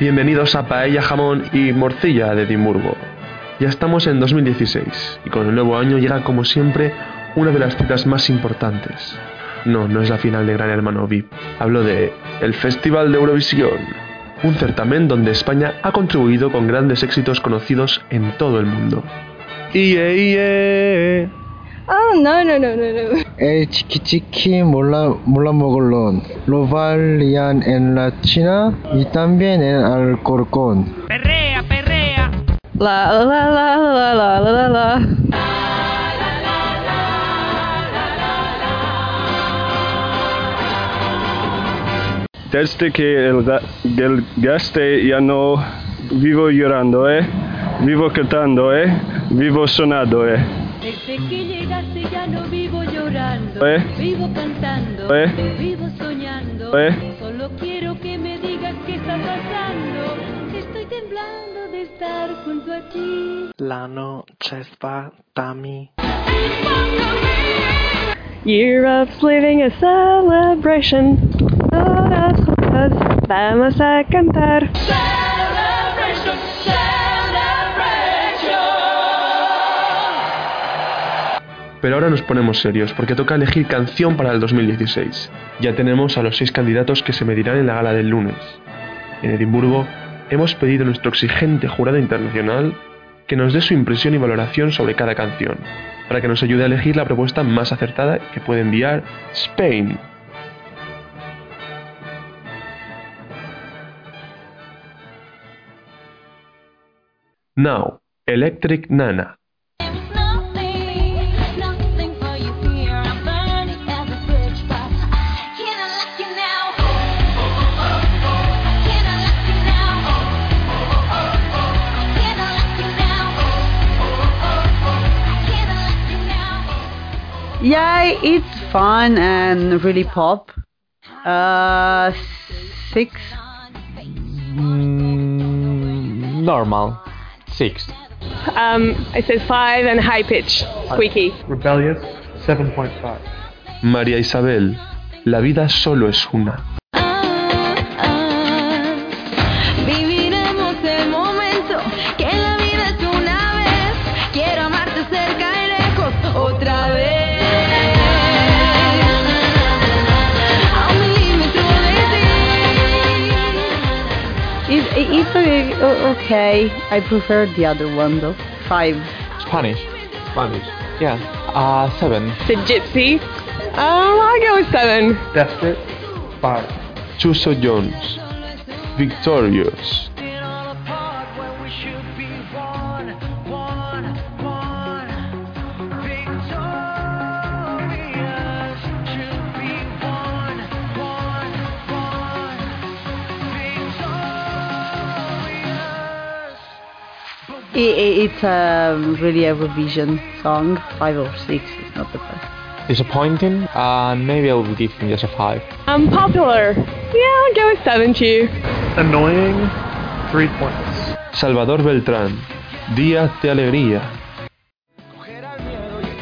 Bienvenidos a Paella, Jamón y Morcilla de Edimburgo. Ya estamos en 2016 y con el nuevo año llega como siempre una de las citas más importantes. No, no es la final de Gran Hermano VIP. Hablo de el Festival de Eurovisión, un certamen donde España ha contribuido con grandes éxitos conocidos en todo el mundo. Oh, no, no, no, no, no. El chiqui chiqui mola, mogolón. Lo valían en la China y también en Alcorcón. Perrea, perrea. La, la, la, la, la, la, la, la. Desde que el, el gaste ya no vivo llorando, eh. Vivo cantando, eh. Vivo sonando, eh. Desde que llegaste ya no vivo llorando, ¿Eh? vivo cantando, ¿Eh? vivo soñando. ¿Eh? Solo quiero que me digas qué está pasando. Estoy temblando de estar junto a ti. La noche es para mí. Europe's living a celebration. Todas juntas vamos a cantar. Pero ahora nos ponemos serios porque toca elegir canción para el 2016. Ya tenemos a los seis candidatos que se medirán en la gala del lunes. En Edimburgo hemos pedido a nuestro exigente jurado internacional que nos dé su impresión y valoración sobre cada canción, para que nos ayude a elegir la propuesta más acertada que puede enviar Spain. Now, Electric Nana. Yeah, it's fun and really pop. Uh, six. Mm, normal. Six. Um, I said five and high pitch, squeaky. Rebellious, 7.5. María Isabel, la vida solo es una. It, it- it's okay, okay. I prefer the other one though. Five. Spanish. Spanish. Yeah. Uh, seven. The gypsy. Um, I'll go with seven. Desperate, 5. Chuso Jones, Victorious, I i- it's um, really a revision song. Five or six. It's not the best. Disappointing. And maybe I will give him just a five. Um, popular. Yeah, I'll go with seven too. Annoying, 3 points. Salvador Beltrán, Días de Alegría,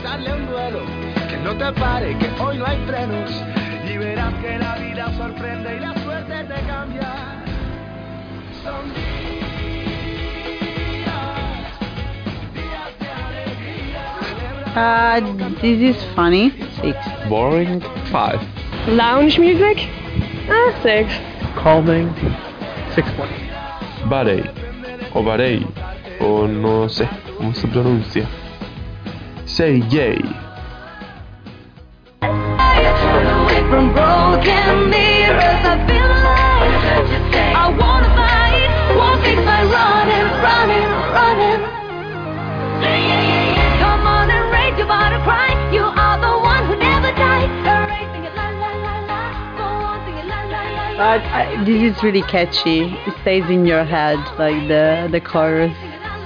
Darle un duelo, que no te pare, que hoy no hay frenos. Y verás que la vida sorprende y la suerte te cambia. Son Uh, this is funny. Six. Boring. Five. Lounge music. Ah, six. Calming, 6 points. Barey, o Barey, o no sé cómo se pronuncia. Say Jay, But I, this is really catchy. It stays in your head, like the the chorus,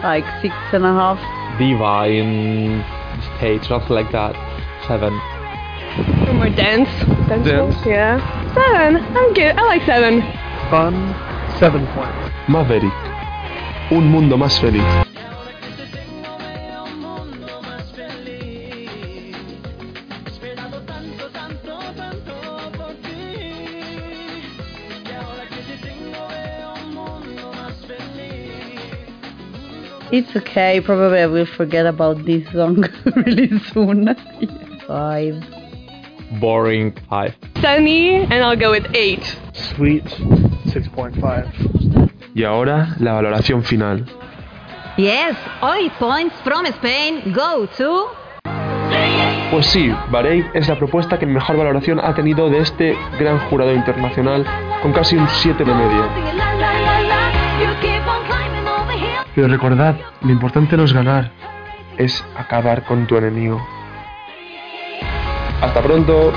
like six and a half. Divine in stage, not like that. Seven. More dance. Dance. Dance. Yeah. Seven. I'm good. I like seven. Fun, 7 points. Maverick. Un mundo más feliz. It's okay. Probably I will forget about this song really soon. Five. Boring. Five. Sunny, and I'll go with eight. Sweet, 6.5. Y ahora la valoración final. Yes, all points from Spain go to. Pues sí, Bahrein es la propuesta que mejor valoración ha tenido de este gran jurado internacional, con casi un 7 de media. Pero recordad, lo importante no es ganar, es acabar con tu enemigo. Hasta pronto.